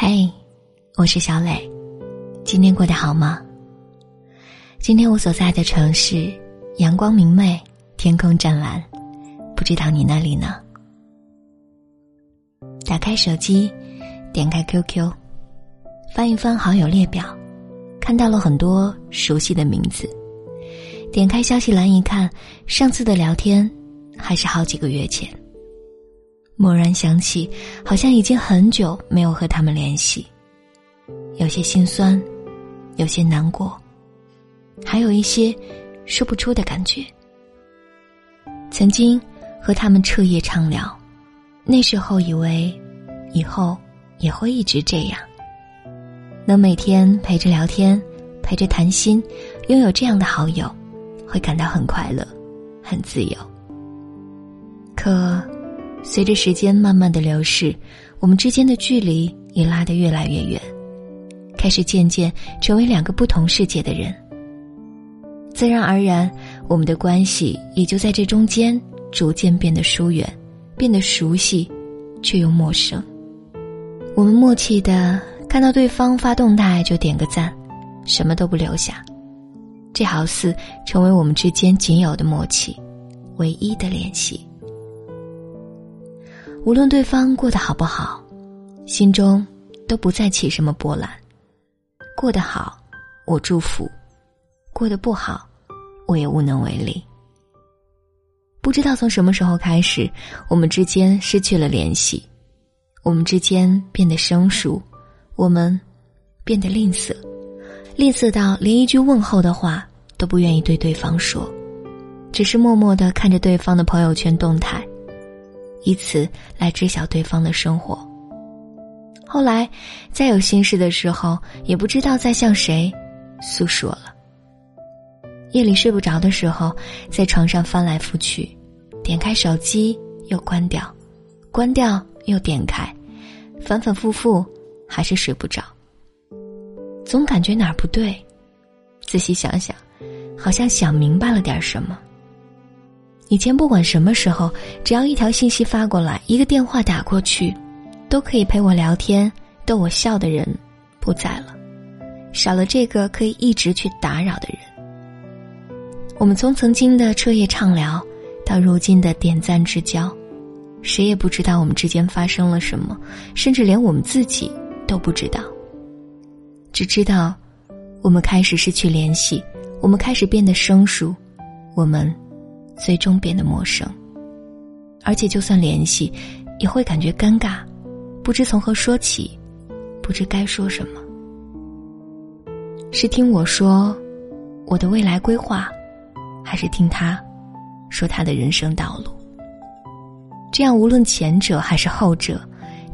嘿，我是小磊，今天过得好吗？今天我所在的城市阳光明媚，天空湛蓝，不知道你那里呢？打开手机，点开 QQ，翻一翻好友列表，看到了很多熟悉的名字。点开消息栏一看，上次的聊天还是好几个月前。蓦然想起，好像已经很久没有和他们联系，有些心酸，有些难过，还有一些说不出的感觉。曾经和他们彻夜畅聊，那时候以为以后也会一直这样，能每天陪着聊天，陪着谈心，拥有这样的好友，会感到很快乐，很自由。可。随着时间慢慢的流逝，我们之间的距离也拉得越来越远，开始渐渐成为两个不同世界的人。自然而然，我们的关系也就在这中间逐渐变得疏远，变得熟悉，却又陌生。我们默契的看到对方发动态就点个赞，什么都不留下，这好似成为我们之间仅有的默契，唯一的联系。无论对方过得好不好，心中都不再起什么波澜。过得好，我祝福；过得不好，我也无能为力。不知道从什么时候开始，我们之间失去了联系，我们之间变得生疏，我们变得吝啬，吝啬到连一句问候的话都不愿意对对方说，只是默默的看着对方的朋友圈动态。以此来知晓对方的生活。后来，再有心事的时候，也不知道在向谁诉说了。夜里睡不着的时候，在床上翻来覆去，点开手机又关掉，关掉又点开，反反复复，还是睡不着。总感觉哪儿不对，仔细想想，好像想明白了点什么。以前不管什么时候，只要一条信息发过来，一个电话打过去，都可以陪我聊天、逗我笑的人不在了，少了这个可以一直去打扰的人。我们从曾经的彻夜畅聊，到如今的点赞之交，谁也不知道我们之间发生了什么，甚至连我们自己都不知道。只知道，我们开始失去联系，我们开始变得生疏，我们。最终变得陌生，而且就算联系，也会感觉尴尬，不知从何说起，不知该说什么。是听我说我的未来规划，还是听他说他的人生道路？这样无论前者还是后者，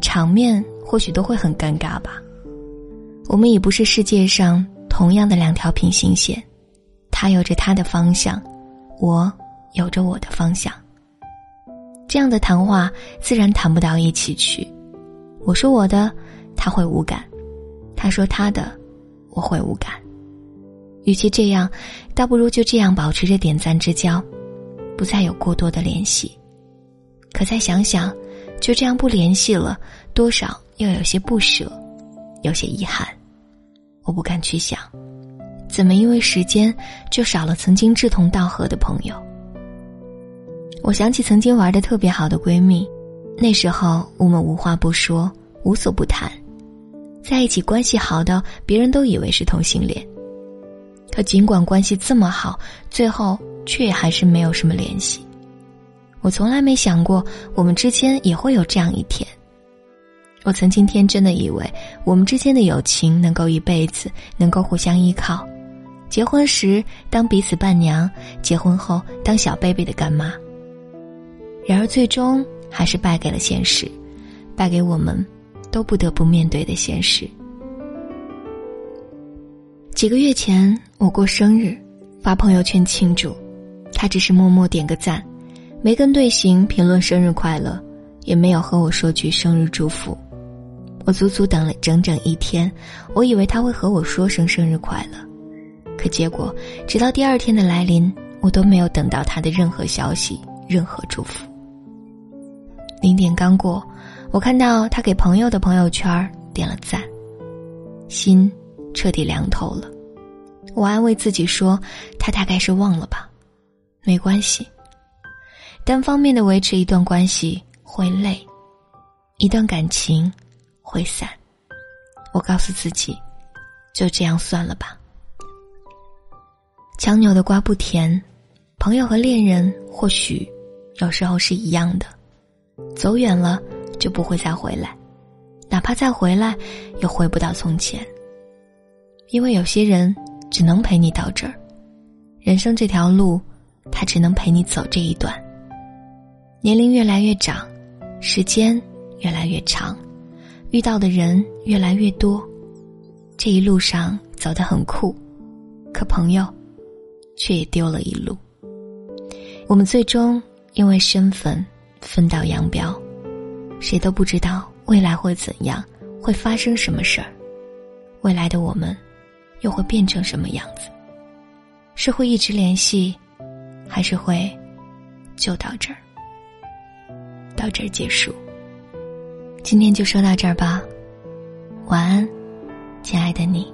场面或许都会很尴尬吧。我们已不是世界上同样的两条平行线，他有着他的方向，我。有着我的方向，这样的谈话自然谈不到一起去。我说我的，他会无感；他说他的，我会无感。与其这样，倒不如就这样保持着点赞之交，不再有过多的联系。可再想想，就这样不联系了，多少又有些不舍，有些遗憾。我不敢去想，怎么因为时间就少了曾经志同道合的朋友。我想起曾经玩的特别好的闺蜜，那时候我们无话不说，无所不谈，在一起关系好到别人都以为是同性恋。可尽管关系这么好，最后却还是没有什么联系。我从来没想过我们之间也会有这样一天。我曾经天真的以为我们之间的友情能够一辈子，能够互相依靠，结婚时当彼此伴娘，结婚后当小贝贝的干妈。然而，最终还是败给了现实，败给我们都不得不面对的现实。几个月前，我过生日，发朋友圈庆祝，他只是默默点个赞，没跟队形评论生日快乐，也没有和我说句生日祝福。我足足等了整整一天，我以为他会和我说声生日快乐，可结果，直到第二天的来临，我都没有等到他的任何消息，任何祝福。零点刚过，我看到他给朋友的朋友圈点了赞，心彻底凉透了。我安慰自己说，他大概是忘了吧，没关系。单方面的维持一段关系会累，一段感情会散。我告诉自己，就这样算了吧。强扭的瓜不甜，朋友和恋人或许有时候是一样的，走远了就不会再回来，哪怕再回来，也回不到从前。因为有些人只能陪你到这儿，人生这条路，他只能陪你走这一段。年龄越来越长，时间越来越长，遇到的人越来越多，这一路上走得很酷，可朋友却也丢了一路。我们最终因为身份分道扬镳，谁都不知道未来会怎样，会发生什么事儿，未来的我们又会变成什么样子？是会一直联系，还是会就到这儿？到这儿结束，今天就说到这儿吧。晚安，亲爱的你。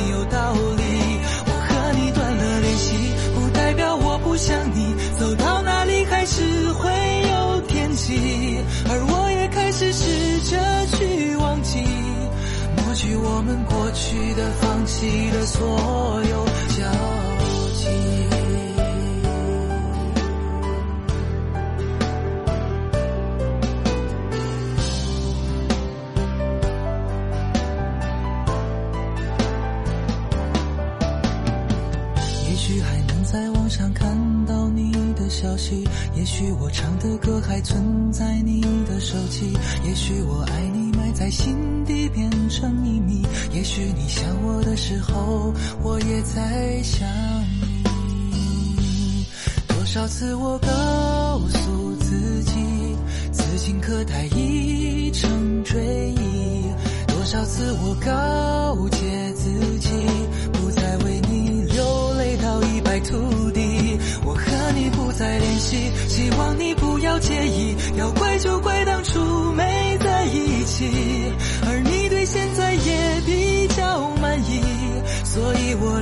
们过去的、放弃的所有交集。也许还能在网上看到你的消息，也许我唱的歌还存在你的手机，也许我爱你在心底变成秘密，也许你想我的时候，我也在想你。多少次我告诉自己，